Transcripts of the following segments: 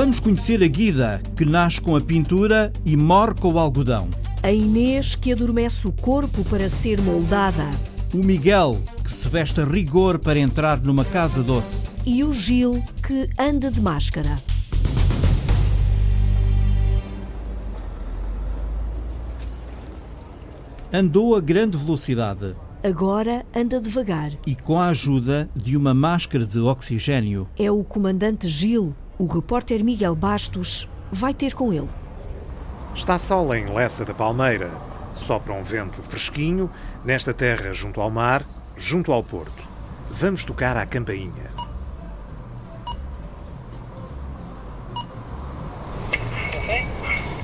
Vamos conhecer a Guida, que nasce com a pintura e morre com o algodão. A Inês, que adormece o corpo para ser moldada. O Miguel, que se veste a rigor para entrar numa casa doce. E o Gil, que anda de máscara. Andou a grande velocidade Agora anda devagar. e com a ajuda de uma máscara de oxigênio. É o comandante Gil, o repórter Miguel Bastos, vai ter com ele. Está sol em Lessa da Palmeira. Sopra um vento fresquinho nesta terra junto ao mar, junto ao porto. Vamos tocar à campainha.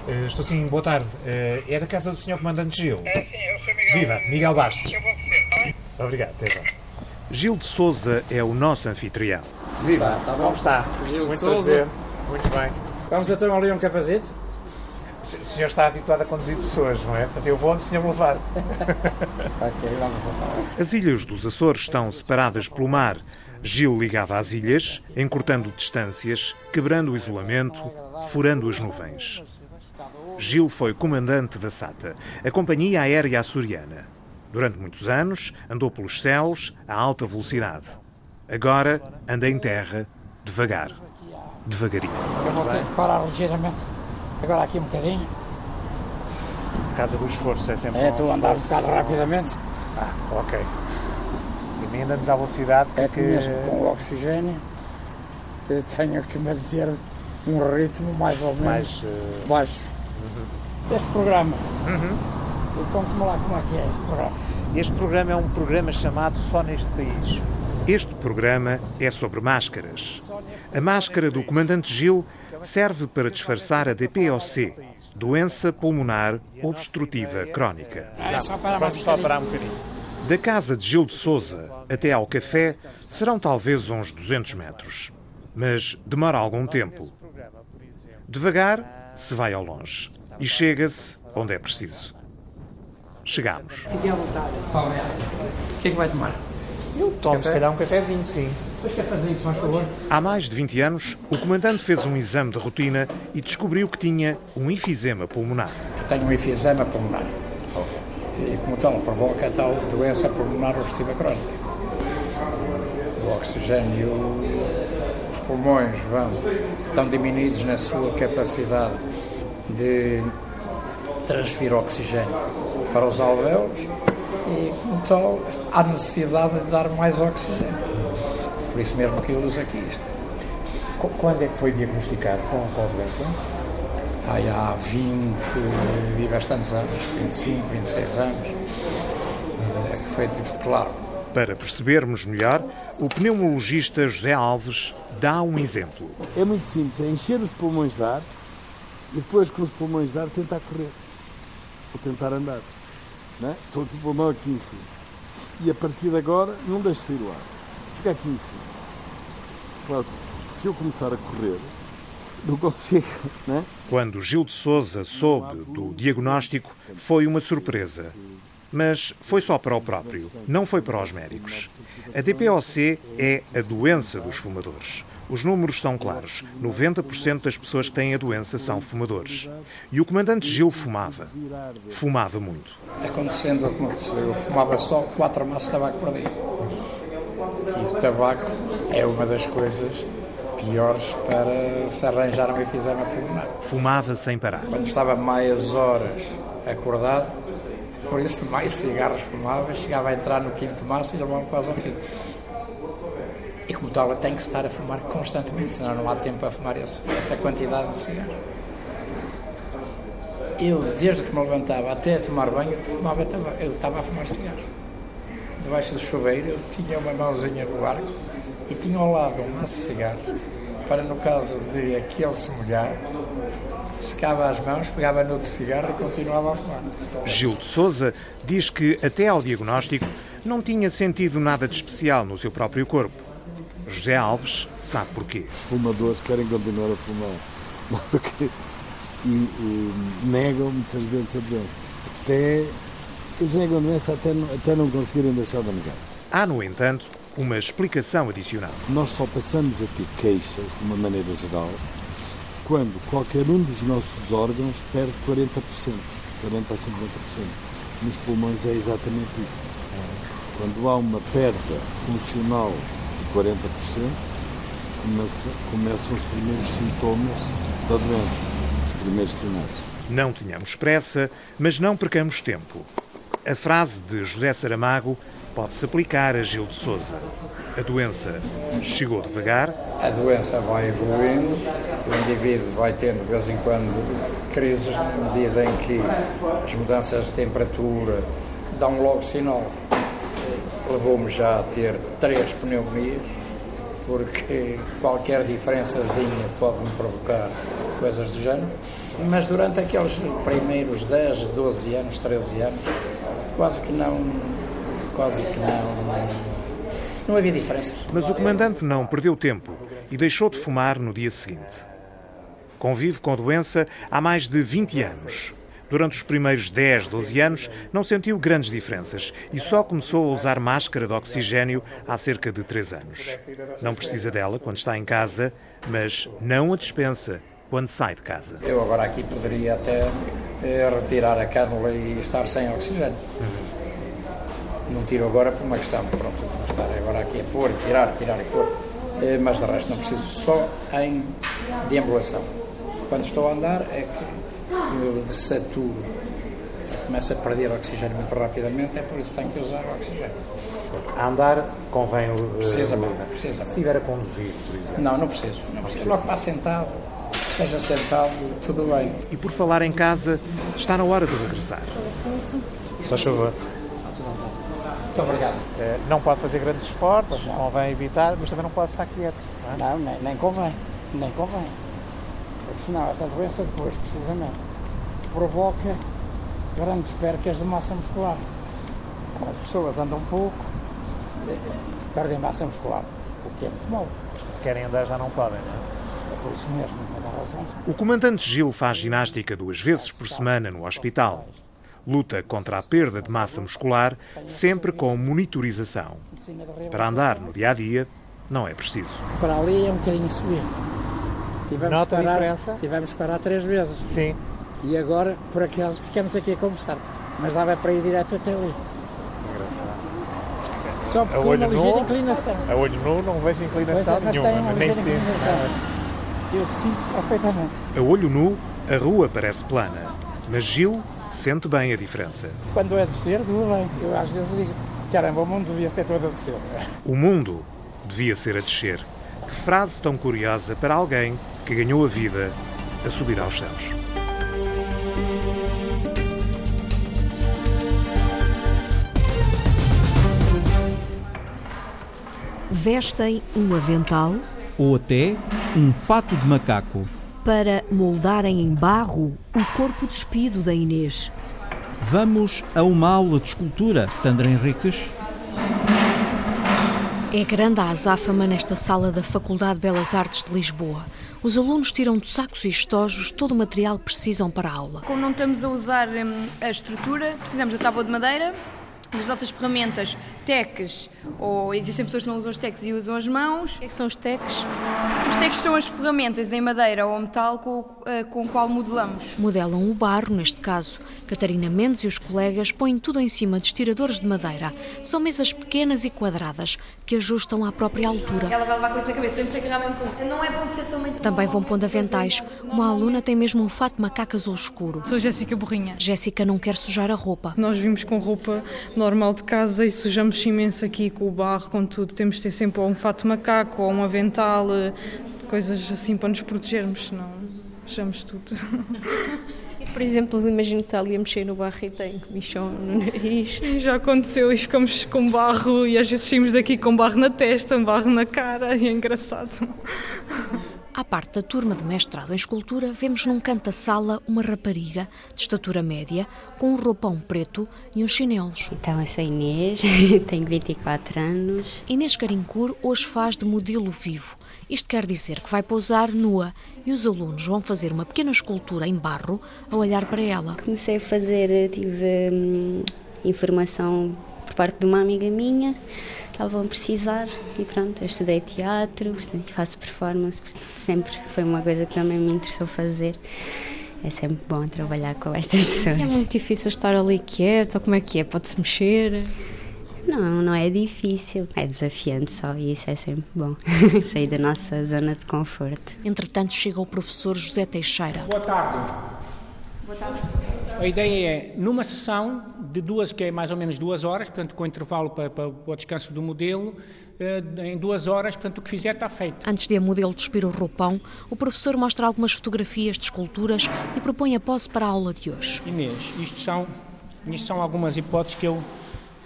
Eh, estou sim, boa tarde. Eh, é da casa do Sr. Comandante Gil. É sim, eu sou Miguel. Viva, Miguel Bastos. Eu vou está bem? Obrigado, até já. Gil de Souza é o nosso anfitrião. Viva, como está? Gil Muito Sousa. prazer. Muito bem. Vamos então ali um cafezito? O senhor está habituado a conduzir pessoas, não é? Portanto, eu vou onde o senhor me levar. Ok, vamos voltar. As ilhas dos Açores estão separadas pelo mar. Gil ligava às ilhas, encurtando distâncias, quebrando o isolamento, furando as nuvens. Gil foi comandante da SATA, a Companhia Aérea Açoriana. Durante muitos anos, andou pelos céus a alta velocidade. Agora anda em terra, devagar. Devagarinho. Eu vou ter que parar ligeiramente. Agora aqui um bocadinho. Casa do esforço é sempre É, estou a andar um bocado rapidamente. Ah, ok. E mim andamos à velocidade É que... mesmo com o oxigênio eu tenho que manter um ritmo mais ou menos Mais, eh, baixo. Este programa, e conte-me lá como é que é este programa. Este programa é um programa chamado Só Neste País. Este programa é sobre máscaras. A máscara do comandante Gil serve para disfarçar a DPOC, doença pulmonar obstrutiva crónica. É só Vamos só parar um bocadinho. Da casa de Gil de Souza até ao café serão talvez uns 200 metros, mas demora algum tempo. Devagar se vai ao longe e chega-se onde é preciso. Chegamos. O que é que vai tomar? Eu tomo se calhar um cafezinho, sim. Dois cafezinhos, se faz favor. Há mais de 20 anos, o comandante fez um exame de rotina e descobriu que tinha um enfisema pulmonar. Tenho um efizema pulmonar. E como tal, provoca a tal doença pulmonar obstrutiva crónica. O oxigênio, os pulmões vão, estão diminuídos na sua capacidade de transferir oxigênio para os alvéolos e, como tal, há necessidade de dar mais oxigênio. Por isso mesmo que eu uso aqui isto. Qu- Quando é que foi diagnosticado com, a doença? Aí há 20 e bastantes anos, 25, 26 anos, é que foi tipo, claro. Para percebermos melhor, o pneumologista José Alves dá um exemplo. É muito simples, é encher os pulmões de ar e depois com os pulmões de ar tentar correr ou tentar andar. Não é? Estou com o pulmão aqui em cima. E a partir de agora não deixo sair o ar. Fica aqui em cima. Claro se eu começar a correr, não consigo, não é? Quando Gil de Souza soube do diagnóstico, foi uma surpresa. Mas foi só para o próprio, não foi para os médicos. A DPOC é a doença dos fumadores. Os números são claros. 90% das pessoas que têm a doença são fumadores. E o comandante Gil fumava. Fumava muito. Acontecendo aconteceu, eu fumava só 4 maços de tabaco por dia. E o tabaco é uma das coisas piores para se arranjar um efizema pulmonar. Fumava sem parar. Quando estava mais horas acordado, por isso mais cigarros fumava, chegava a entrar no quinto maço e levava quase ao fim. Tal, tem que estar a fumar constantemente, senão não há tempo para fumar esse- essa quantidade de cigarros. Eu, desde que me levantava até tomar banho, fumava. Eu estava a fumar cigarros. Debaixo do chuveiro, eu tinha uma mãozinha no barco e tinha ao lado um maço de cigarros, para no caso de aquele se molhar, secava as mãos, pegava no cigarro e continuava a fumar. Gil de Souza diz que, até ao diagnóstico, não tinha sentido nada de especial no seu próprio corpo. José Alves sabe porquê. Os fumadores querem continuar a fumar. E, e negam muitas vezes a doença. Até, eles negam a doença até não, até não conseguirem deixar de negar. Há, no entanto, uma explicação adicional. Nós só passamos a ter queixas, de uma maneira geral, quando qualquer um dos nossos órgãos perde 40%, 40% a 50%. Nos pulmões é exatamente isso. Quando há uma perda funcional 40%, começa, começam os primeiros sintomas da doença, os primeiros sinais. Não tenhamos pressa, mas não percamos tempo. A frase de José Saramago pode-se aplicar a Gil de Souza. A doença chegou devagar. A doença vai evoluindo, o indivíduo vai tendo de vez em quando crises na medida em que as mudanças de temperatura dão logo sinal. Levou-me já a ter três pneumonias, porque qualquer diferençazinha pode-me provocar coisas do género. Mas durante aqueles primeiros 10, 12 anos, 13 anos, quase que não. Quase que não. Não havia diferenças. Mas o comandante não perdeu tempo e deixou de fumar no dia seguinte. Convive com a doença há mais de 20 anos. Durante os primeiros 10, 12 anos, não sentiu grandes diferenças e só começou a usar máscara de oxigênio há cerca de 3 anos. Não precisa dela quando está em casa, mas não a dispensa quando sai de casa. Eu agora aqui poderia até eh, retirar a cânula e estar sem oxigênio. Não tiro agora por uma questão, pronto, estar agora aqui a pôr, tirar, tirar e pôr. Eh, mas de resto não preciso, só em deambulação. Quando estou a andar é que eu desaturo, começo a perder oxigênio muito rapidamente, é por isso que tenho que usar o oxigênio. A andar convém. uh, Precisamente, Se precisamente. estiver a conduzir, por exemplo. Não, não preciso, não preciso. Logo que vá sentado, esteja sentado, tudo bem. E por falar em casa, está na hora de regressar. Só favor. Muito obrigado. Eh, Não pode fazer grandes esforços, convém evitar, mas também não pode estar quieto. não é? Não, nem, nem convém, nem convém. Porque senão esta doença depois, precisamente, provoca grandes percas de massa muscular. As pessoas andam pouco, eh, perdem massa muscular, o que é muito mau. Querem andar, já não podem. não é? É por isso mesmo, mas há razão. O comandante Gil faz ginástica duas vezes por semana no hospital. Luta contra a perda de massa muscular, sempre com monitorização. Para andar no dia a dia, não é preciso. Para ali é um bocadinho subir. Tivemos Nota a que parar, diferença? tivemos que parar três vezes. Sim. E agora, por acaso, ficamos aqui a conversar. Mas dava para ir direto até ali. Só porque A olho uma ligeira nu? inclinação. A olho nu não vejo Pois é, inclinação mas nenhuma, tem uma nem inclinação. Eu sinto perfeitamente. A olho nu, a rua parece plana, mas Gil sente bem a diferença. Quando é descer, tudo bem. Eu às vezes digo, caramba, o mundo devia ser todo a descer. O mundo devia ser a descer. Que frase tão curiosa para alguém que ganhou a vida a subir aos céus. Vestem um avental Ou até um fato de macaco. para moldarem em barro o corpo despido da Inês. Vamos a uma aula de escultura, Sandra Henriques? É grande a azáfama nesta sala da Faculdade de Belas Artes de Lisboa. Os alunos tiram de sacos e estojos todo o material que precisam para a aula. Como não estamos a usar hum, a estrutura, precisamos da tábua de madeira, das nossas ferramentas, teques, ou existem pessoas que não usam os teques e usam as mãos. O que é que são os teques? Os teques são as ferramentas em madeira ou metal com, eh, com o qual modelamos. Modelam o barro, neste caso. Catarina Mendes e os colegas põem tudo em cima de estiradores de madeira. São mesas pequenas e quadradas que ajustam à própria altura. Ela vai levar com isso na cabeça, tem de ser agarrar mesmo com isso. Não é bom ser também tão Também vão pondo aventais. Uma aluna tem mesmo um fato de macaco azul escuro. Sou Jéssica Borrinha. Jéssica não quer sujar a roupa. Nós vimos com roupa normal de casa e sujamos imenso aqui com o barro, com tudo. Temos de ter sempre ou um fato macaco ou um avental, eh, coisas assim para nos protegermos, senão sujamos tudo. Por exemplo, imagino que está ali a mexer no barro e tem comichão no nariz. Sim, já aconteceu e ficamos com barro e às vezes saímos daqui com barro na testa, barro na cara e é engraçado. À parte da turma de mestrado em escultura, vemos num canto da sala uma rapariga de estatura média, com um roupão preto e uns chinelos. Então, eu sou Inês, tenho 24 anos. Inês Carincur hoje faz de modelo vivo. Isto quer dizer que vai pousar nua e os alunos vão fazer uma pequena escultura em barro a olhar para ela. Comecei a fazer, tive hum, informação por parte de uma amiga minha estavam a precisar e pronto, eu estudei teatro, portanto, faço performance, portanto, sempre foi uma coisa que também me interessou fazer. É sempre bom trabalhar com estas pessoas. É muito difícil estar ali quieta, como é que é? Pode-se mexer? Não, não é difícil, é desafiante só e isso é sempre bom, sair da nossa zona de conforto. Entretanto, chega o professor José Teixeira. Boa tarde. A ideia é, numa sessão de duas, que é mais ou menos duas horas, portanto, com intervalo para, para o descanso do modelo, eh, em duas horas, portanto, o que fizer está feito. Antes de a modelo despir o roupão, o professor mostra algumas fotografias de esculturas e propõe a posse para a aula de hoje. Inês, isto são, isto são algumas hipóteses que eu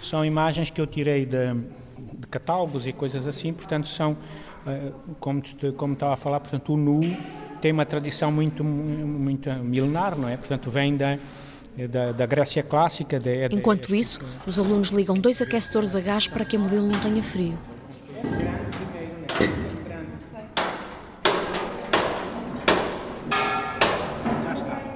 são imagens que eu tirei de, de catálogos e coisas assim, portanto são, eh, como, como estava a falar, portanto o nu tem uma tradição muito, muito milenar, não é? Portanto vem da, da, da Grécia clássica. De, de, Enquanto isso, os alunos ligam dois aquecedores a gás para que a modelo não tenha frio.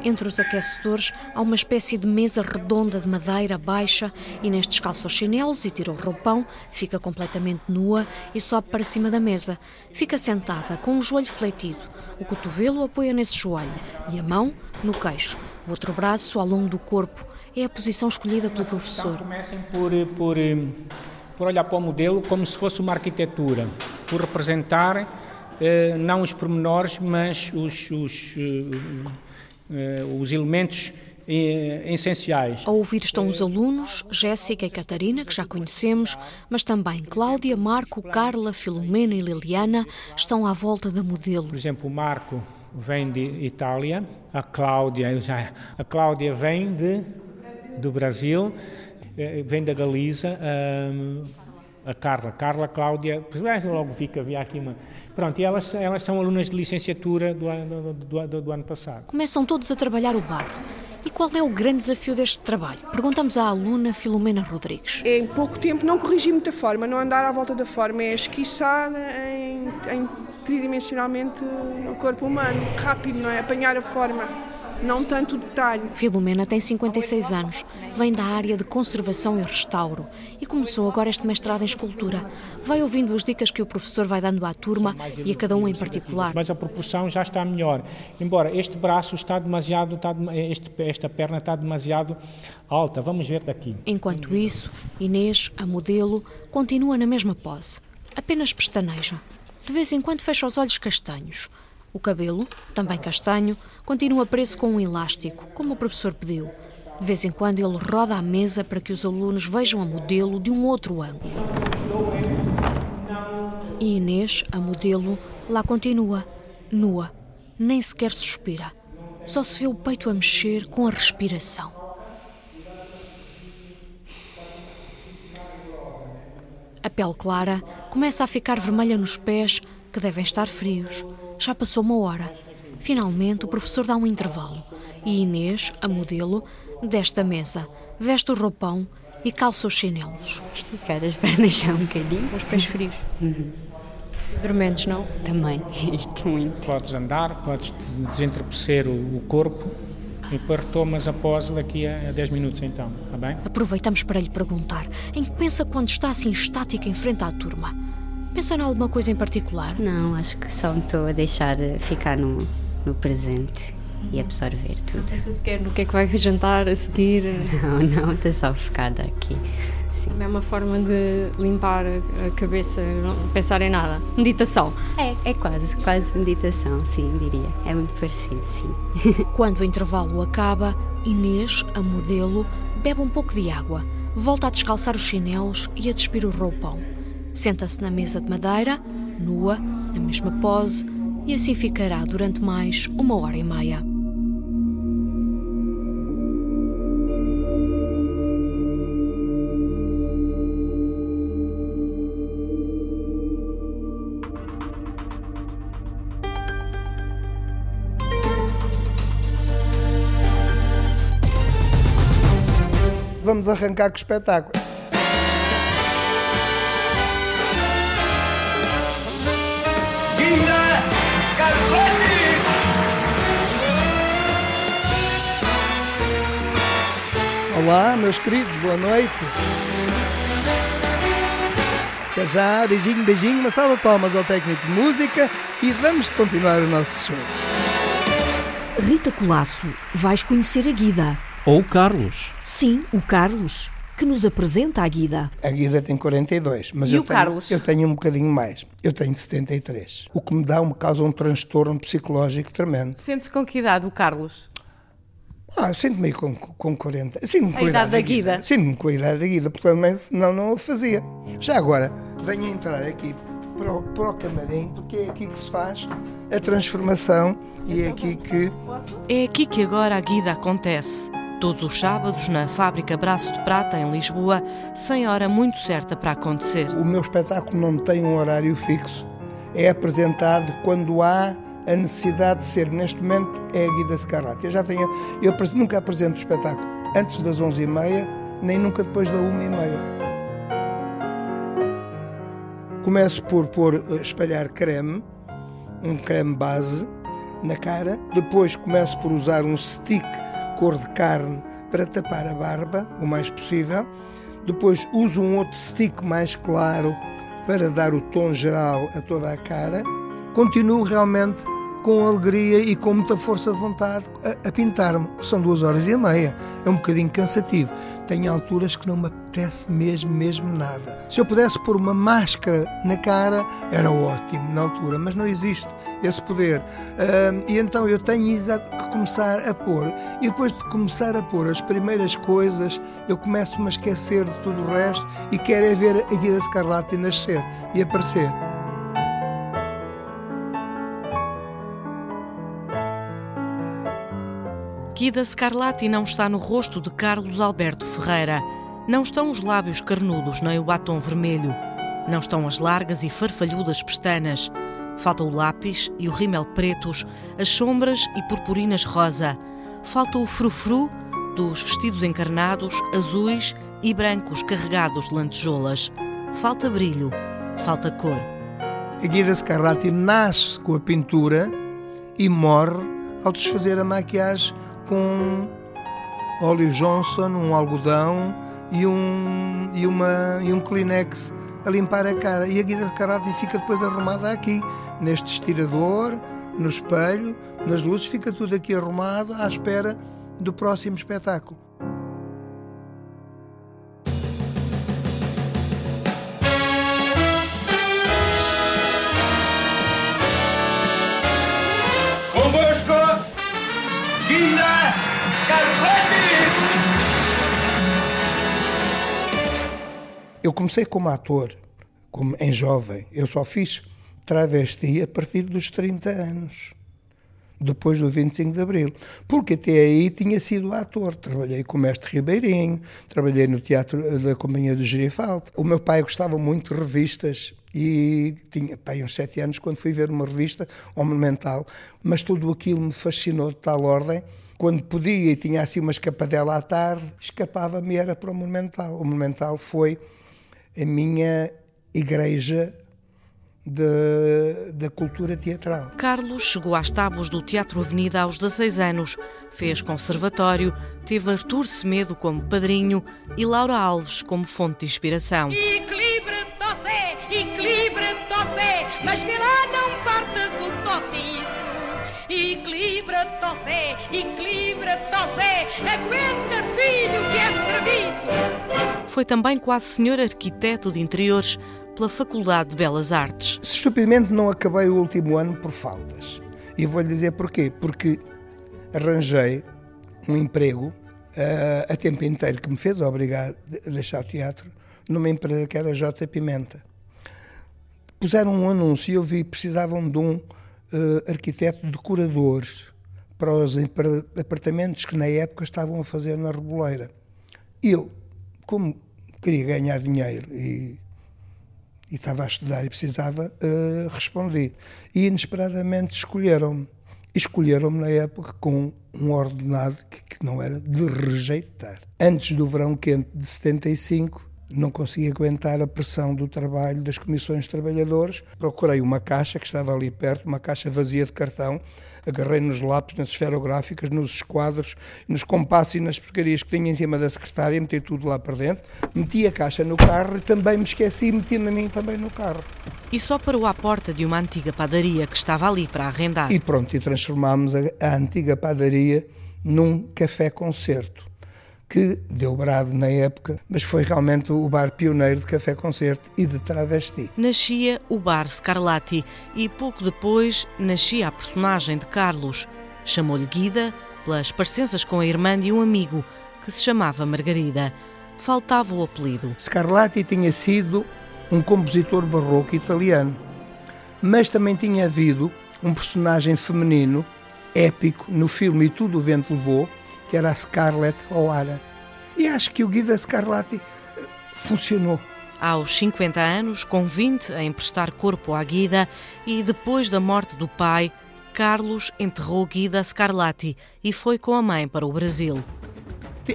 Entre os aquecedores há uma espécie de mesa redonda de madeira baixa e nestes calça os chinelos e tira o roupão, fica completamente nua e sobe para cima da mesa. Fica sentada com o joelho fletido. O cotovelo apoia nesse joelho e a mão no queixo. O outro braço ao longo do corpo. É a posição escolhida pelo professor. Comecem por, por, por olhar para o modelo como se fosse uma arquitetura, por representar eh, não os pormenores, mas os, os eh, os elementos eh, essenciais. A ouvir estão os alunos, Jéssica e Catarina, que já conhecemos, mas também Cláudia, Marco, Carla, Filomena e Liliana estão à volta da modelo. Por exemplo, o Marco vem de Itália, a Cláudia, já, a Cláudia vem de, do Brasil, eh, vem da Galiza, a Carla, Carla, Cláudia, logo vi que havia aqui uma. Pronto, e elas, elas são alunas de licenciatura do, do, do, do, do ano passado. Começam todos a trabalhar o barro. E qual é o grande desafio deste trabalho? Perguntamos à aluna Filomena Rodrigues. Em pouco tempo, não corrigir muita forma, não andar à volta da forma, é esquiçar em, em tridimensionalmente o corpo humano, rápido, não é? Apanhar a forma não tanto detalhe. Filomena tem 56 anos, vem da área de conservação e restauro e começou agora este mestrado em escultura. Vai ouvindo as dicas que o professor vai dando à turma e a cada um em particular. Mas a proporção já está melhor. Embora este braço está demasiado, está, este, esta perna está demasiado alta. Vamos ver daqui. Enquanto isso, Inês, a modelo, continua na mesma pose. Apenas pestaneja. De vez em quando fecha os olhos castanhos. O cabelo, também castanho, continua preso com um elástico, como o professor pediu. De vez em quando ele roda a mesa para que os alunos vejam a modelo de um outro ângulo. E Inês, a modelo, lá continua, nua, nem sequer suspira. Só se vê o peito a mexer com a respiração. A pele clara começa a ficar vermelha nos pés, que devem estar frios. Já passou uma hora. Finalmente, o professor dá um intervalo e Inês, a modelo, desta mesa, veste o roupão e calça os chinelos. Esticar as pernas já um bocadinho. Os pés frios. Uhum. Dormentes, não? Também, isto muito. Podes andar, podes desentorpecer o corpo e depois retomas após daqui a 10 minutos então, está bem? Aproveitamos para lhe perguntar, em que pensa quando está assim estática em frente à turma? Pensa em alguma coisa em particular? Não, acho que só me estou a deixar ficar no, no presente e absorver tudo. Pensa sequer no que é que vai jantar a seguir? Não, não, estou só focada aqui. Sim. É uma forma de limpar a cabeça, não pensar em nada. Meditação. É, é quase, quase meditação, sim, diria. É muito parecido, sim. Quando o intervalo acaba, Inês, a modelo, bebe um pouco de água, volta a descalçar os chinelos e a despir o roupão. Senta-se na mesa de madeira, nua, na mesma pose, e assim ficará durante mais uma hora e meia. Vamos arrancar com o espetáculo. Olá, meus queridos, boa noite. Até já, beijinho, beijinho, uma salva de palmas ao técnico de música e vamos continuar o nosso show. Rita Colasso, vais conhecer a Guida. Ou o Carlos. Sim, o Carlos, que nos apresenta a Guida. A Guida tem 42, mas E eu, o tenho, Carlos? eu tenho um bocadinho mais. Eu tenho 73. O que me dá, me causa um transtorno psicológico tremendo. Sente-se com que idade o Carlos? Ah, eu sinto-me com, com 40. Sinto-me com A idade da Guida. Sinto-me com a idade da Guida, porque também senão não o fazia. Já agora, venho entrar aqui para o, para o camarim, porque é aqui que se faz a transformação e é aqui que É aqui que agora a guida acontece. Todos os sábados, na fábrica Braço de Prata, em Lisboa, sem hora muito certa para acontecer. o meu espetáculo não tem um horário fixo. É apresentado quando há a necessidade de ser. Neste momento é a Guida Scarlatti. Eu já tenho, eu nunca apresento o espetáculo antes das 11h30, nem nunca depois da 1h30. Começo por pôr, eh, espalhar creme, um creme base na cara. Depois começo por usar um stick cor de carne para tapar a barba o mais possível. Depois uso um outro stick mais claro para dar o tom geral a toda a cara. Continuo realmente com alegria e com muita força de vontade a, a pintar-me. São duas horas e meia. É um bocadinho cansativo. Tem alturas que não me apetece mesmo, mesmo nada. Se eu pudesse pôr uma máscara na cara, era ótimo na altura, mas não existe esse poder. Ahm, e então eu tenho que começar a pôr. E depois de começar a pôr as primeiras coisas, eu começo-me a esquecer de tudo o resto e quero é ver a Guida Scarlatti nascer e aparecer. Guida Scarlatti não está no rosto de Carlos Alberto Ferreira. Não estão os lábios carnudos nem o batom vermelho. Não estão as largas e farfalhudas pestanas. Falta o lápis e o rímel pretos, as sombras e purpurinas rosa. Falta o frufru dos vestidos encarnados, azuis e brancos carregados de lantejoulas. Falta brilho, falta cor. A Guida Scarlatti nasce com a pintura e morre ao desfazer a maquiagem com óleo Johnson, um algodão e um, e uma, e um Kleenex a limpar a cara. E a Guida Scarlatti fica depois arrumada aqui, neste estirador, no espelho, nas luzes, fica tudo aqui arrumado à espera do próximo espetáculo. Comecei como ator, como em jovem. Eu só fiz travesti a partir dos 30 anos, depois do 25 de Abril. Porque até aí tinha sido ator. Trabalhei com o Mestre Ribeirinho, trabalhei no Teatro da Companhia do Girifaldo. O meu pai gostava muito de revistas e tinha pai, uns sete anos quando fui ver uma revista Monumental, mas tudo aquilo me fascinou de tal ordem. Quando podia e tinha assim uma escapadela à tarde, escapava-me era para o Monumental. O Monumental foi a minha igreja de- da cultura teatral. Carlos chegou às tábuas do Teatro Avenida aos 16 anos. Fez conservatório, teve Artur Semedo como padrinho e Laura Alves como fonte de inspiração. Equilibra-te, equilibra-te, mas vê lá não Equilibra-te, equilibra-te, aguenta filho que é serviço. Foi também quase senhor arquiteto de interiores pela Faculdade de Belas Artes. Estupidamente não acabei o último ano por faltas. E vou-lhe dizer porquê. Porque arranjei um emprego ah, a tempo inteiro que me fez obrigar a deixar o teatro numa empresa que era J. Pimenta. Puseram um anúncio e eu vi que precisavam de um ah, arquiteto decorador para os apartamentos que na época estavam a fazer na Reboleira. Eu, como queria ganhar dinheiro e e estava a estudar e precisava, eh, respondi. E inesperadamente escolheram-me. Escolheram-me na época com um ordenado que, que não era de rejeitar. Antes do verão quente de 75, não consegui aguentar a pressão do trabalho das comissões de trabalhadores. Procurei uma caixa que estava ali perto, uma caixa vazia de cartão, agarrei nos lápis, nas esferográficas, nos esquadros, nos compassos e nas porcarias que tinha em cima da secretária, meti tudo lá para dentro, meti a caixa no carro e também me esqueci e meti-me a mim também no carro. E só parou à porta de uma antiga padaria que estava ali para arrendar. E pronto, e transformámos a, a antiga padaria num café-concerto que deu brado na época, mas foi realmente o bar pioneiro de café-concerto e de travesti. Nascia o Bar Scarlatti e pouco depois nascia a personagem de Carlos. Chamou-lhe Guida pelas parecenças com a irmã de um amigo que se chamava Margarida. Faltava o apelido. Scarlatti tinha sido um compositor barroco italiano, mas também tinha havido um personagem feminino épico no filme E Tudo o Vento Levou, que era a Scarlett O'Hara. E acho que o Guida Scarlatti eh, funcionou. Aos 50 anos, com 20 a emprestar corpo à Guida e depois da morte do pai, Carlos enterrou Guida Scarlatti e foi com a mãe para o Brasil.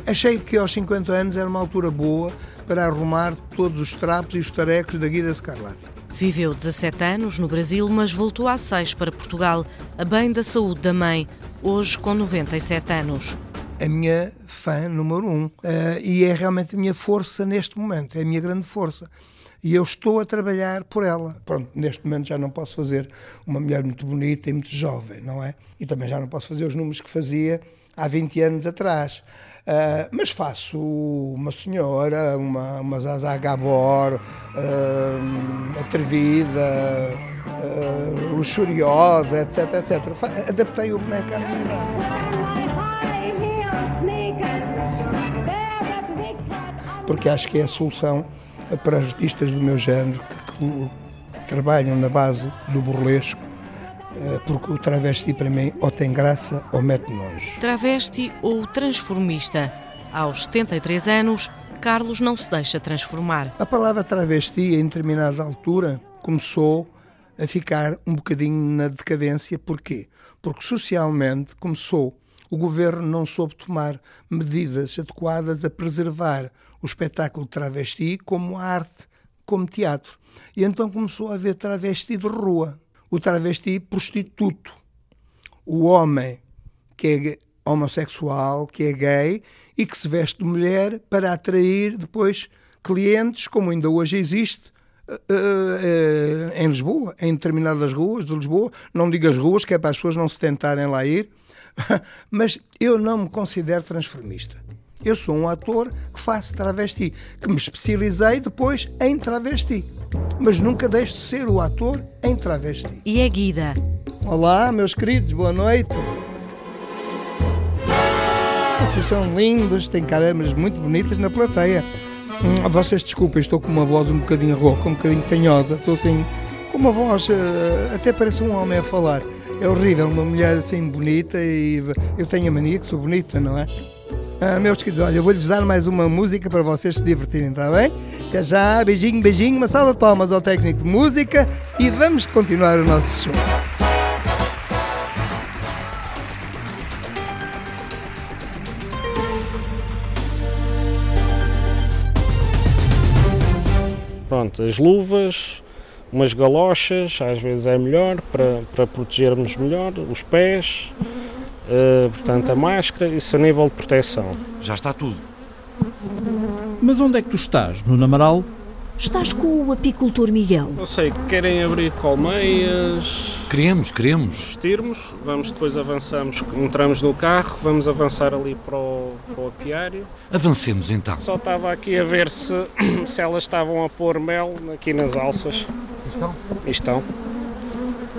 Achei que aos 50 anos era uma altura boa para arrumar todos os trapos e os tarecos da Guida Scarlatti. Viveu 17 anos no Brasil, mas voltou há seis para Portugal, a bem da saúde da mãe, hoje com 97 anos a minha fã número um uh, e é realmente a minha força neste momento, é a minha grande força. E eu estou a trabalhar por ela. Pronto, neste momento já não posso fazer uma mulher muito bonita e muito jovem, não é? E também já não posso fazer os números que fazia há 20 anos atrás. Uh, mas faço uma senhora, uma, uma Zaza Gabor, uh, atrevida, uh, luxuriosa, etc, etc. Adaptei o boneco à minha idade. Porque acho que é a solução para artistas do meu género que, que trabalham na base do burlesco, eh, porque o travesti para mim ou tem graça ou mete nojo. Travesti ou transformista? Aos 73 anos, Carlos não se deixa transformar. A palavra travesti, em determinada altura, começou a ficar um bocadinho na decadência. Porquê? Porque socialmente começou, o governo não soube tomar medidas adequadas a preservar o espetáculo travesti como arte, como teatro. E então começou a haver travesti de rua, o travesti prostituto, o homem que é homossexual, que é gay e que se veste de mulher para atrair depois clientes, como ainda hoje existe, Uh, uh, em Lisboa, em determinadas ruas de Lisboa, não digo as ruas, que é para as pessoas não se tentarem lá ir, mas eu não me considero transformista. Eu sou um ator que faço travesti, que me especializei depois em travesti. Mas nunca deixo de ser o ator em travesti. E a Guida? Olá, meus queridos, boa noite. Vocês são lindos, têm caramas muito bonitas na plateia. Hum, vocês desculpem, estou com uma voz um bocadinho rouca, um bocadinho fanhosa. Estou assim, com uma voz, uh, até parece um homem a falar. É horrível, uma mulher assim bonita e eu tenho a mania que sou bonita, não é? Ah, meus queridos, olha, eu vou-lhes dar mais uma música para vocês se divertirem, está bem? Até já, beijinho, beijinho, uma salva de palmas ao técnico de música e vamos continuar o nosso show. Pronto, as luvas, umas galochas, às vezes é melhor para, para protegermos melhor os pés. Uh, portanto, a máscara, isso a nível de proteção. Já está tudo. Mas onde é que tu estás? No Namaral? Estás com o apicultor Miguel. Não sei, querem abrir colmeias. Queremos, queremos. Vestirmos, vamos depois avançamos, entramos no carro, vamos avançar ali para o, para o apiário. Avancemos então. Só estava aqui a ver se, se elas estavam a pôr mel aqui nas alças. Estão? Estão.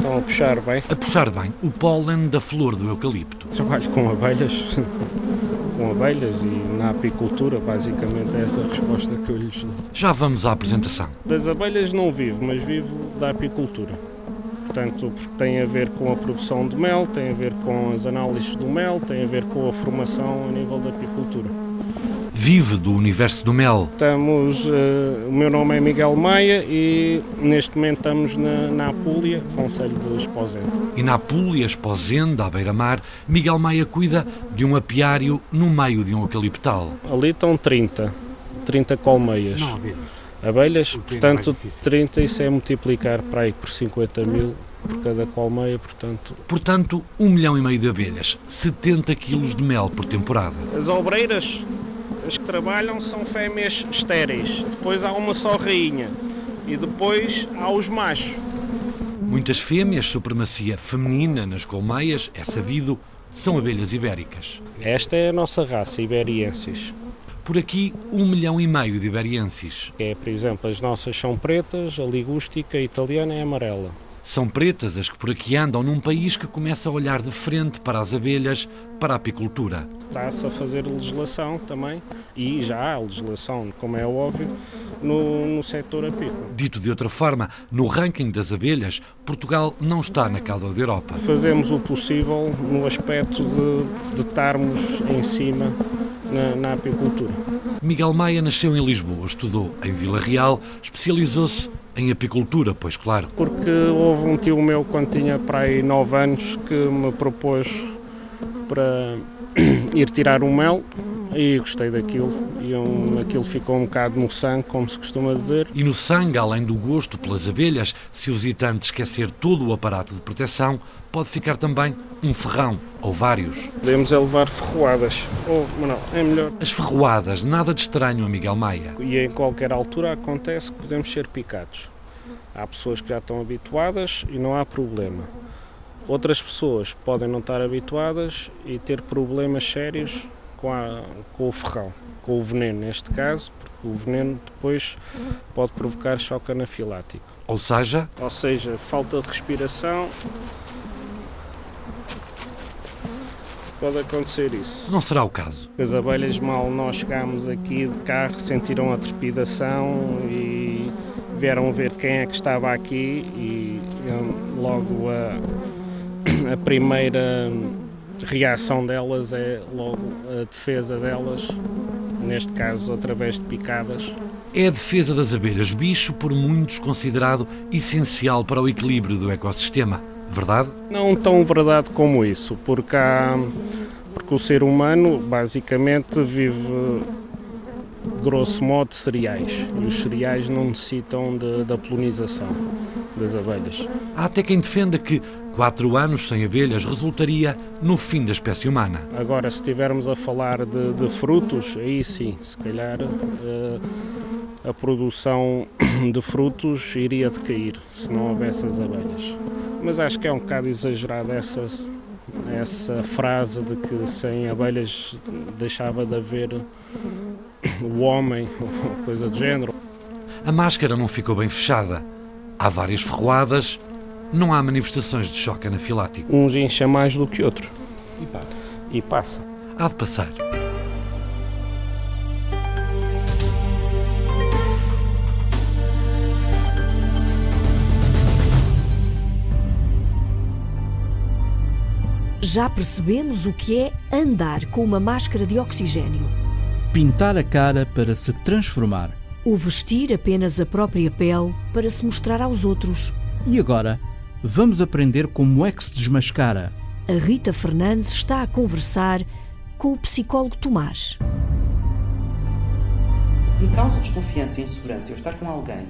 Estão a puxar bem. A puxar bem o pólen da flor do eucalipto. Trabalho com abelhas, com abelhas e na apicultura, basicamente é essa a resposta que eu lhes dou. Já vamos à apresentação. Das abelhas não vivo, mas vivo da apicultura. Portanto, porque tem a ver com a produção de mel, tem a ver com as análises do mel, tem a ver com a formação a nível da apicultura vive do universo do mel. Estamos, uh, o meu nome é Miguel Maia e neste momento estamos na, na Apulia, Conselho de Esposende. E na Apulia, Esposende, à beira-mar, Miguel Maia cuida de um apiário no meio de um eucaliptal. Ali estão 30, 30 colmeias. Não, abelhas. Abelhas, portanto, 30 isso é multiplicar para aí por 50 mil, por cada colmeia, portanto. Portanto, um milhão e meio de abelhas, 70 quilos de mel por temporada. As obreiras, as que trabalham, são fêmeas estéreis. Depois há uma só rainha. E depois há os machos. Muitas fêmeas, supremacia feminina nas colmeias, é sabido, são abelhas ibéricas. Esta é a nossa raça, iberiensis. Por aqui, um milhão e meio de iberiensis. É, por exemplo, as nossas são pretas, a ligústica a italiana é amarela. São pretas as que por aqui andam num país que começa a olhar de frente para as abelhas, para a apicultura. Está-se a fazer legislação também, e já há legislação, como é óbvio, no, no setor apícola. Dito de outra forma, no ranking das abelhas, Portugal não está na cauda da Europa. Fazemos o possível no aspecto de, de estarmos em cima na, na apicultura. Miguel Maia nasceu em Lisboa, estudou em Vila Real, especializou-se em apicultura, pois claro. Porque houve um tio meu quando tinha para aí 9 anos que me propôs para ir tirar um mel e gostei daquilo e um, aquilo ficou um bocado no sangue, como se costuma dizer. E no sangue, além do gosto pelas abelhas, se o visitante esquecer todo o aparato de proteção, pode ficar também um ferrão ou vários. Podemos é levar ferroadas, ou não, é melhor. As ferroadas, nada de estranho a Miguel Maia. E em qualquer altura acontece que podemos ser picados. Há pessoas que já estão habituadas e não há problema. Outras pessoas podem não estar habituadas e ter problemas sérios com, a, com o ferrão, com o veneno neste caso, porque o veneno depois pode provocar choque anafilático. Ou seja? Ou seja, falta de respiração. Pode acontecer isso. Não será o caso. As abelhas, mal nós chegámos aqui de carro, sentiram a trepidação e vieram ver quem é que estava aqui e logo a, a primeira reação delas é logo a defesa delas, neste caso através de picadas. É a defesa das abelhas, bicho por muitos considerado essencial para o equilíbrio do ecossistema, verdade? Não tão verdade como isso, porque, há, porque o ser humano basicamente vive grosso modo cereais e os cereais não necessitam de, da polinização das abelhas. Há até quem defenda que quatro anos sem abelhas resultaria no fim da espécie humana. Agora, se estivermos a falar de, de frutos, aí sim, se calhar uh, a produção de frutos iria decair se não houvesse as abelhas. Mas acho que é um bocado exagerada essa, essa frase de que sem abelhas deixava de haver o homem, ou coisa do género. A máscara não ficou bem fechada. Há várias ferroadas, não há manifestações de choque anafilático. Uns incha mais do que outros. E passa. E passa. Há de passar. Já percebemos o que é andar com uma máscara de oxigênio. Pintar a cara para se transformar. Ou vestir apenas a própria pele para se mostrar aos outros. E agora, vamos aprender como é que se desmascara. A Rita Fernandes está a conversar com o psicólogo Tomás. Me causa desconfiança e insegurança eu estar com alguém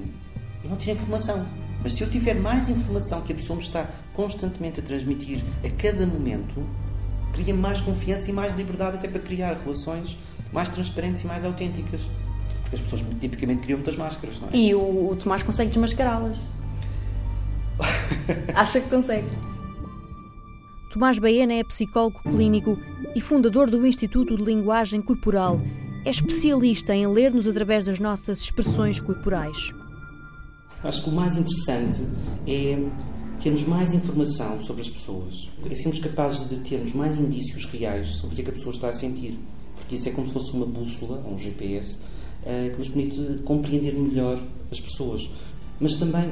e não ter informação. Mas se eu tiver mais informação que a pessoa me está constantemente a transmitir a cada momento, cria mais confiança e mais liberdade até para criar relações mais transparentes e mais autênticas. Porque as pessoas tipicamente criam muitas máscaras, não é? E o, o Tomás consegue desmascará-las. Acha que consegue? Tomás Baena é psicólogo clínico e fundador do Instituto de Linguagem Corporal. É especialista em ler-nos através das nossas expressões corporais. Acho que o mais interessante é termos mais informação sobre as pessoas. É sermos capazes de termos mais indícios reais sobre o que, é que a pessoa está a sentir. Porque isso é como se fosse uma bússola, um GPS, que nos permite compreender melhor as pessoas. Mas também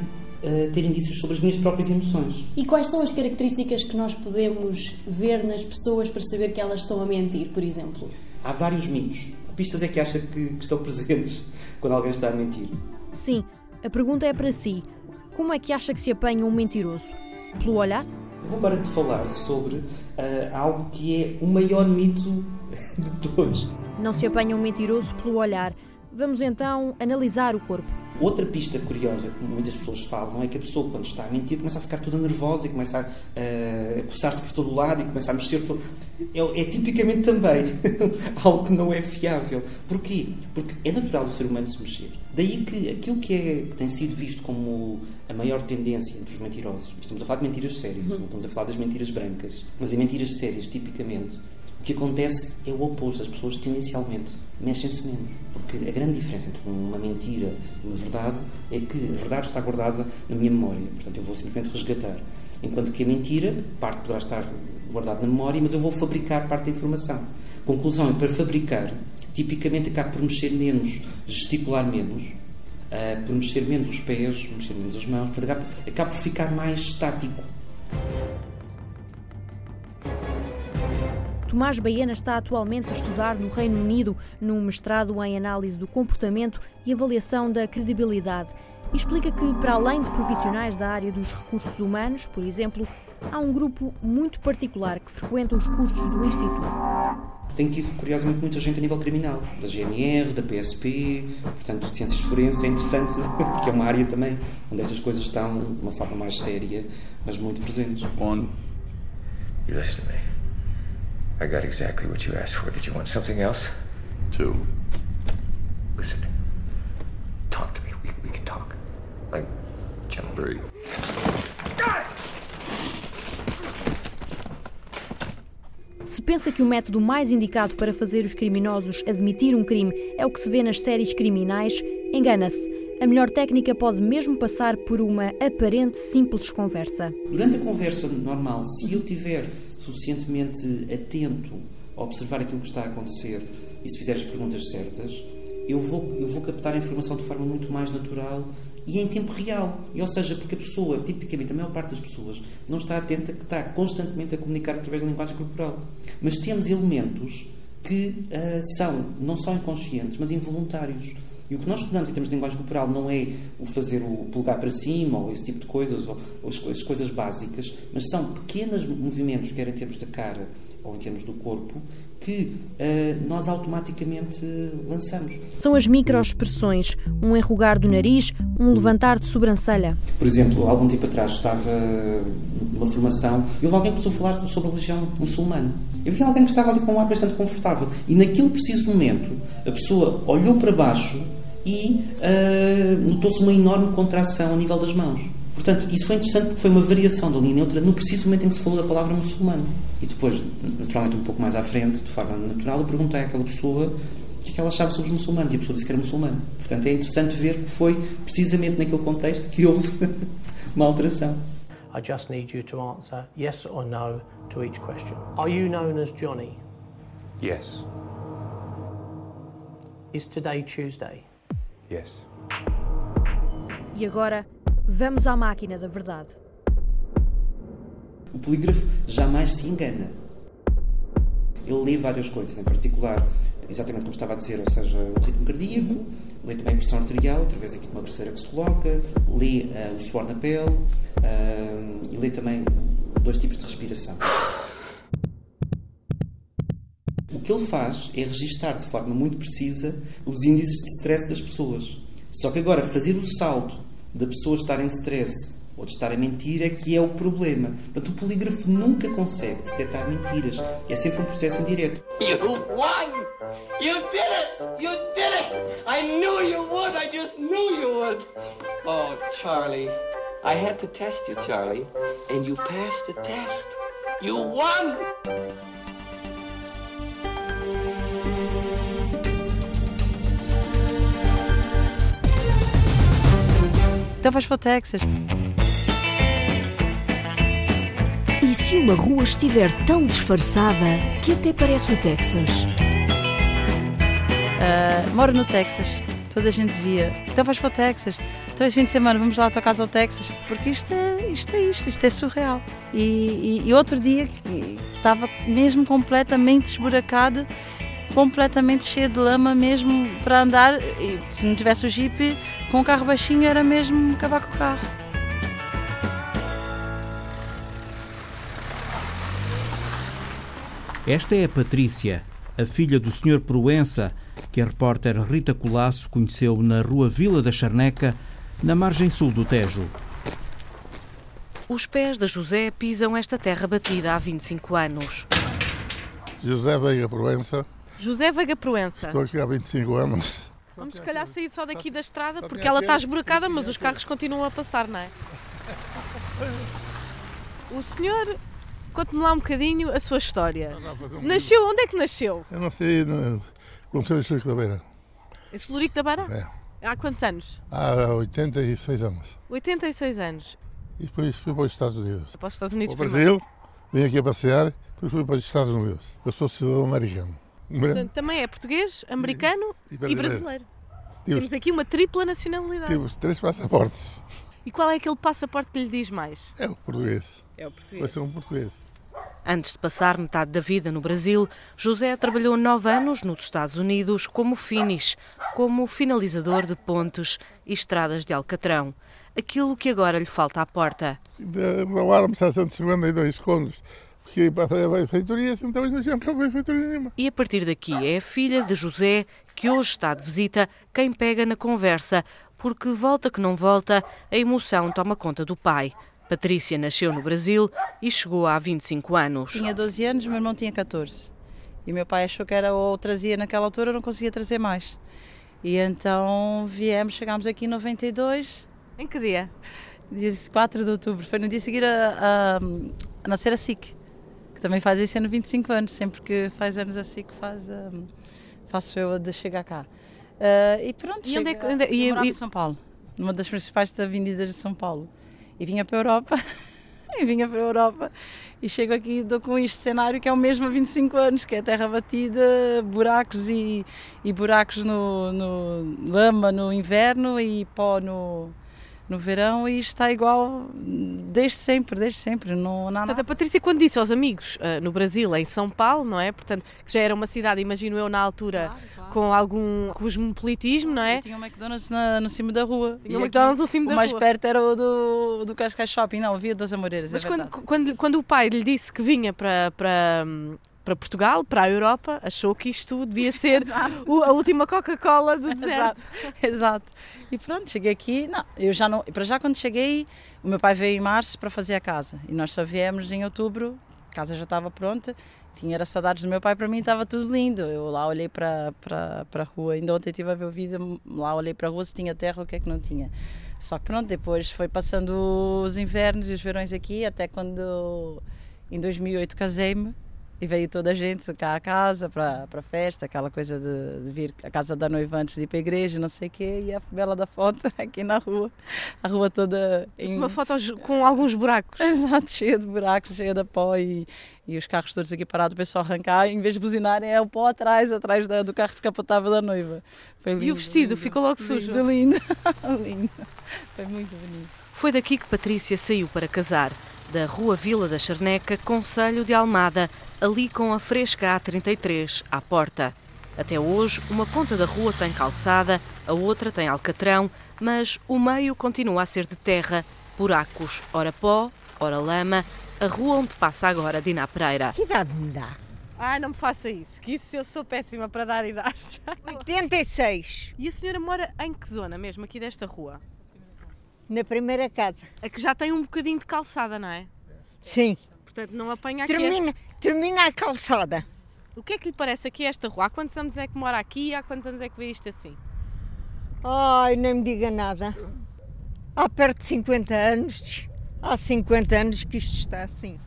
ter indícios sobre as minhas próprias emoções. E quais são as características que nós podemos ver nas pessoas para saber que elas estão a mentir, por exemplo? Há vários mitos. Que pistas é que acha que, que estão presentes quando alguém está a mentir? Sim, a pergunta é para si. Como é que acha que se apanha um mentiroso? Pelo olhar? Vou agora te falar sobre uh, algo que é o maior mito de todos. Não se apanha um mentiroso pelo olhar. Vamos então analisar o corpo. Outra pista curiosa que muitas pessoas falam é que a pessoa, quando está a mentir, começa a ficar toda nervosa e começa a, uh, coçar-se por todo o lado e começa a mexer. Todo... É, é tipicamente também algo que não é fiável. Porquê? Porque é natural o ser humano se mexer. Daí que aquilo que, é, que tem sido visto como a maior tendência entre os mentirosos, estamos a falar de mentiras sérias, não estamos a falar das mentiras brancas, mas em mentiras sérias, tipicamente, o que acontece é o oposto. As pessoas tendencialmente mexem-se menos. Porque a grande diferença entre uma mentira e uma verdade é que a verdade está guardada na minha memória. Portanto, eu vou simplesmente resgatar. Enquanto que a mentira, parte poderá estar guardada na memória, mas eu vou fabricar parte da informação. Conclusão é para fabricar, tipicamente acabo por mexer menos, gesticular menos, uh, por mexer menos os pés, mexer menos as mãos, acabo, acabo por ficar mais estático. Tomás Baiana está atualmente a estudar no Reino Unido num mestrado em análise do comportamento e avaliação da credibilidade. E explica que, para além de profissionais da área dos recursos humanos, por exemplo, há um grupo muito particular que frequenta os cursos do Instituto. Tem tido, curiosamente, muita gente a nível criminal, da GNR, da PSP, portanto, de ciências forenses. É interessante, porque é uma área também onde estas coisas estão de uma forma mais séria, mas muito presentes. One, you listen to me. I got exactly what you asked for. Did you want something else? Two. Listen. Talk to me. We, we can talk. Like, gentlemen. Se pensa que o método mais indicado para fazer os criminosos admitir um crime é o que se vê nas séries criminais, engana-se. A melhor técnica pode mesmo passar por uma aparente simples conversa. Durante a conversa normal, se eu tiver suficientemente atento a observar aquilo que está a acontecer e se fizer as perguntas certas, eu vou, eu vou captar a informação de forma muito mais natural e em tempo real. E, ou seja, porque a pessoa, tipicamente a maior parte das pessoas, não está atenta que está constantemente a comunicar através da linguagem corporal. Mas temos elementos que uh, são não só inconscientes, mas involuntários. E o que nós estudamos em termos de linguagem corporal não é o fazer o polegar para cima ou esse tipo de coisas, ou, ou as, as coisas básicas, mas são pequenos movimentos, quer em termos da cara ou em termos do corpo, que uh, nós automaticamente lançamos. São as microexpressões, um enrugar do nariz, um levantar de sobrancelha. Por exemplo, algum tempo atrás estava numa formação e houve alguém que começou a falar sobre a religião muçulmana. Eu vi alguém que estava ali com um ar bastante confortável e naquele preciso momento a pessoa olhou para baixo e uh, notou-se uma enorme contração a nível das mãos. Portanto, isso foi interessante porque foi uma variação da linha neutra no preciso momento em que se falou da palavra muçulmano. E depois, naturalmente, um pouco mais à frente, de forma natural, eu perguntei àquela pessoa o que, é que ela achava sobre os muçulmanos e a pessoa disse que era muçulmana. Portanto, é interessante ver que foi precisamente naquele contexto que houve uma alteração. I just need you to answer yes or no to each question. Are you known as Johnny? Yes. Is today Tuesday? Yes. E agora, vamos à máquina da verdade. O polígrafo jamais se engana. Ele lê várias coisas, em particular, exatamente como estava a dizer, ou seja, o ritmo cardíaco, lê também a pressão arterial, através aqui de uma braceira que se coloca, lê uh, o suor na pele uh, e lê também dois tipos de respiração. Que ele faz é registar de forma muito precisa os índices de stress das pessoas. Só que agora, fazer o salto da pessoa estar em stress ou de estar a mentir é que é o problema. Portanto, o polígrafo nunca consegue detectar mentiras. É sempre um processo indireto. You won! You did it! You did it! I knew you would! I just knew you would! Oh, Charlie. I had to test you, Charlie. And you passed the test. You won! Então vais para o Texas. E se uma rua estiver tão disfarçada que até parece o Texas? Uh, moro no Texas. Toda a gente dizia, então vais para o Texas. Então este fim de semana vamos lá à tua casa ao Texas. Porque isto é isto, é isto, isto é surreal. E, e, e outro dia estava mesmo completamente esburacado, completamente cheio de lama mesmo para andar. E se não tivesse o Jeep, com o carro baixinho era mesmo acabar com o carro. Esta é a Patrícia, a filha do Sr. Proença, que a repórter Rita Colasso conheceu na rua Vila da Charneca, na margem sul do Tejo. Os pés de José pisam esta terra batida há 25 anos. José Veiga Proença. José Veiga Proença. Estou aqui há 25 anos. Vamos se calhar sair só daqui da estrada porque ela está esburacada, mas os carros continuam a passar, não é? O senhor, conte-me lá um bocadinho a sua história. Nasceu, onde é que nasceu? Eu nasci no Conselho de Chico da Beira. Em Solurico da Beira? É. Há quantos anos? Há 86 anos. 86 anos. E depois fui para os Estados Unidos. Para os Estados Unidos Para o Brasil, vim aqui a passear, depois fui para os Estados Unidos. Eu sou cidadão americano. Portanto, também é português, americano e, e brasileiro. brasileiro. Tive- Temos aqui uma tripla nacionalidade. Tive os três passaportes. E qual é aquele passaporte que lhe diz mais? É o português. É o português. Vai ser um português. Antes de passar metade da vida no Brasil, José trabalhou nove anos nos Estados Unidos como finish, como finalizador de pontes e estradas de Alcatrão. Aquilo que agora lhe falta à porta. De- Roubaram-me 652 condos. Porque para fazer a benfeitoria, então eles não tinham para nenhuma. E a partir daqui é a filha de José, que hoje está de visita, quem pega na conversa, porque volta que não volta, a emoção toma conta do pai. Patrícia nasceu no Brasil e chegou há 25 anos. Tinha 12 anos, meu irmão tinha 14. E meu pai achou que era ou trazia naquela altura, eu não conseguia trazer mais. E então viemos, chegámos aqui em 92. Em que dia? Dia 4 de outubro. Foi no dia a seguir a, a, a nascer a SIC, que também faz esse ano 25 anos. Sempre que faz anos a SIC, faz, um, faço eu a de chegar cá. Uh, e pronto, E onde é que- onde é- e- eu e- em São Paulo, numa das principais avenidas de São Paulo. E vinha para a Europa, e vinha para a Europa, e chego aqui e dou com este cenário que é o mesmo há 25 anos, que é terra batida, buracos e, e buracos no, no lama no inverno e pó no, no verão, e está igual desde sempre, desde sempre, não nada. Portanto, a Patrícia, quando disse aos amigos ah, no Brasil, em São Paulo, não é? Portanto, que já era uma cidade, imagino eu, na altura, com algum cosmopolitismo, não é? Tinha um McDonald's na, no cimo da rua. Tinha um E McDonald's no cimo da O mais rua. perto era o do, do Cascais Shopping, não, havia das Amoreiras. Mas é quando, quando, quando o pai lhe disse que vinha para, para, para Portugal, para a Europa, achou que isto devia ser o- a última Coca-Cola do deserto. Exato, exato. E pronto, cheguei aqui. Não, eu já não. Para já, quando cheguei, o meu pai veio em março para fazer a casa e nós só viemos em outubro. A casa já estava pronta. Tinha era saudades do meu pai, para mim estava tudo lindo. Eu lá olhei para, para, para a rua, ainda ontem estive a ver o vídeo, lá olhei para a rua se tinha terra o que é que não tinha. Só que pronto, depois foi passando os invernos e os verões aqui, até quando em 2008 casei-me e veio toda a gente cá à casa para para a festa, aquela coisa de, de vir à casa da noiva antes de ir para a igreja, não sei o quê, e a bela da foto aqui na rua, a rua toda em... Uma foto com alguns buracos. Exato, cheia de buracos, cheia de pó e, e os carros todos aqui parados, o pessoal arrancar, em vez de buzinarem é o pó atrás, atrás da- do carro descapotável da noiva. Foi lindo, E o vestido lindo. ficou logo sujo? Lindo, lindo, lindo. Foi muito bonito. Foi daqui que Patrícia saiu para casar, da Rua Vila da Charneca, Conselho de Almada, ali com a Fresca A33 à porta. Até hoje, uma ponta da rua tem calçada, a outra tem alcatrão, mas o meio continua a ser de terra, buracos, ora pó, ora lama, a rua onde passa agora Dina Pereira. Que idade me dá? Ai, não me faça isso, que isso eu sou péssima para dar idades. 86. E a senhora mora em que zona mesmo, aqui desta rua? Na primeira casa. A que já tem um bocadinho de calçada, não é? Sim. Portanto, não apanha aqui Termina, esta- termina a calçada. O que é que lhe parece aqui esta rua? Há quantos anos é que mora aqui e há quantos anos é que vê isto assim? Ai, nem me diga nada. Há perto de 50 anos, há 50 anos que isto está assim.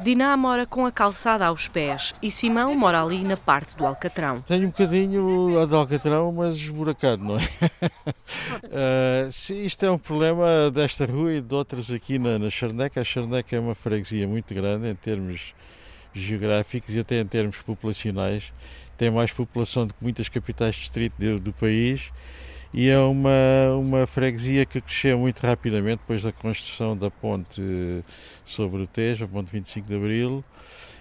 Diná mora com a calçada aos pés e Simão mora ali na parte do Alcatrão. Tenho um bocadinho a Alcatrão, mas esburacado, não é? Sim, isto é um problema desta rua e de outras aqui na, na Charneca. A Charneca é uma freguesia muito grande em termos geográficos e até em termos populacionais. Tem mais população do que muitas capitais de distrito do, do país e é uma, uma freguesia que cresceu muito rapidamente depois da construção da ponte sobre o Tejo, a ponte 25 de Abril,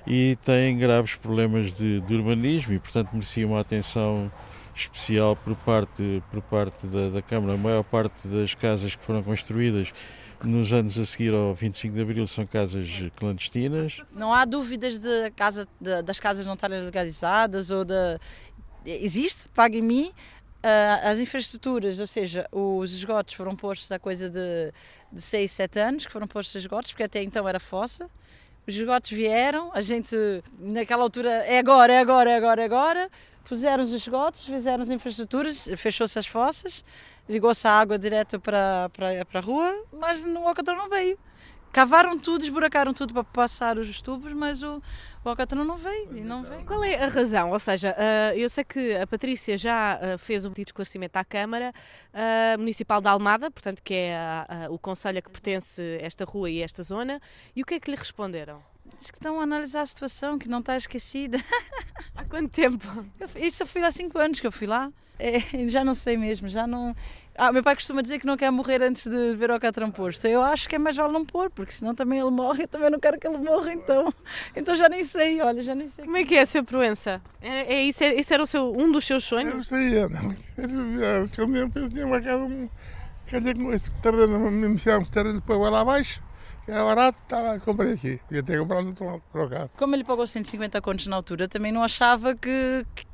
e tem graves problemas de, de urbanismo e, portanto, merecia uma atenção especial por parte, por parte da, da Câmara. A maior parte das casas que foram construídas nos anos a seguir ao 25 de Abril são casas clandestinas. Não há dúvidas de casa, de- das casas não estarem legalizadas ou de, existe, paga em mim. Uh, as infraestruturas, ou seja, os esgotos foram postos há coisa de, de 6, 7 anos que foram postos esgotos, porque até então era fossa. Os esgotos vieram, a gente naquela altura é agora, é agora, é agora, é agora. Puseram os esgotos, fizeram as infraestruturas, fechou-se as fossas, ligou-se a água direto para, para, para a rua, mas o Alcatrão não veio. Cavaram tudo, esburacaram tudo para passar os tubos, mas o, o Alcatrão não veio e não veio. Qual é a razão? Ou seja, uh, eu sei que a Patrícia já uh, fez um pedido de esclarecimento à Câmara uh, Municipal da Almada, portanto, que é o conselho a que pertence esta rua e esta zona, e o que é que lhe responderam? Diz que estão a analisar a situação, que não está esquecida. Há quanto tempo? Eu, isso eu fui há cinco anos que eu fui lá. É, já não sei mesmo, já não. Ah, meu pai costuma dizer que não quer morrer antes de ver o Alcatrão posto. Eu acho que é mais vale não pôr, porque senão também ele morre. Eu também não quero que ele morra, então. Então já nem sei, olha, já nem sei. Como é que é, Sr. Proença? É, é, isso, é, esse era o seu, um dos seus sonhos? Eu sei, Ana. Acho que eu mesmo pensei uma casa, um, cadê com esse terreno, me esse terreno depois lá abaixo que era barato, tá lá, comprei aqui. Ia ter comprado no outro lado, trocado. Como ele pagou 150 contos na altura, também não achava que, que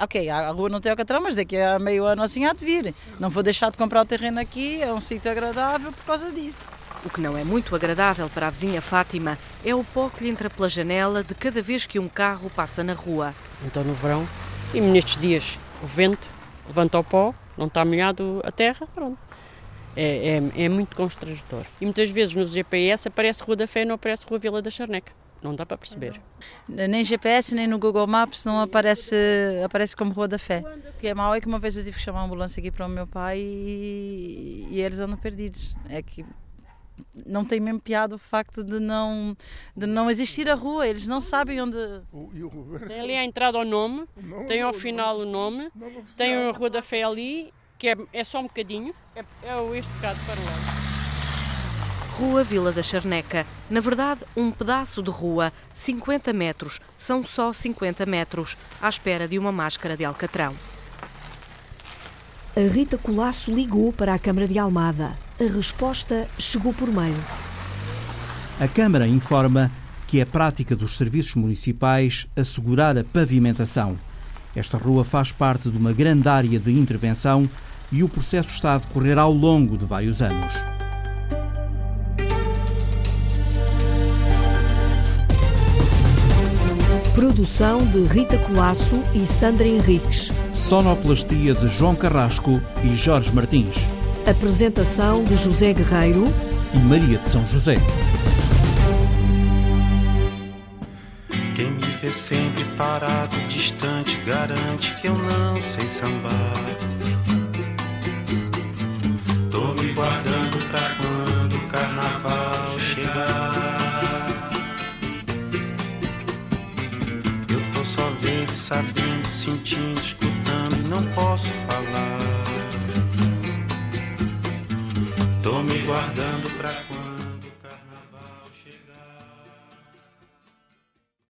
ok, a rua não tem alcatrão, mas daqui a meio ano assim há de vir. Não vou deixar de comprar o terreno aqui, é um sítio agradável por causa disso. O que não é muito agradável para a vizinha Fátima é o pó que lhe entra pela janela de cada vez que um carro passa na rua. Então no verão, e nestes dias, o vento levanta o pó, não está molhado a terra, pronto. É, é, é muito constrangedor. E muitas vezes no GPS aparece Rua da Fé e não aparece Rua Vila da Charneca. Não dá para perceber. Nem GPS, nem no Google Maps não aparece, aparece como Rua da Fé. O que é mau é que uma vez eu tive que chamar a ambulância aqui para o meu pai e, e eles andam perdidos. É que não tem mesmo piada o facto de não, de não existir a rua, eles não sabem onde. Tem ali a entrada ao nome, tem ao final o nome, tem a Rua da Fé ali, que é, é só um bocadinho, é, é este bocado para lá. Rua Vila da Charneca. Na verdade, um pedaço de rua, 50 metros, são só 50 metros, à espera de uma máscara de alcatrão. A Rita Colasso ligou para a Câmara de Almada. A resposta chegou por mail. A Câmara informa que é prática dos serviços municipais assegurar a pavimentação. Esta rua faz parte de uma grande área de intervenção e o processo está a decorrer ao longo de vários anos. Produção de Rita Colasso e Sandra Henriques. Sonoplastia de João Carrasco e Jorge Martins. Apresentação de José Guerreiro e Maria de São José. Quem me vê sempre parado, distante, garante que eu não sei sambar. Tô me guardando sabendo, sentindo, escutando e não posso falar. Tô me guardando.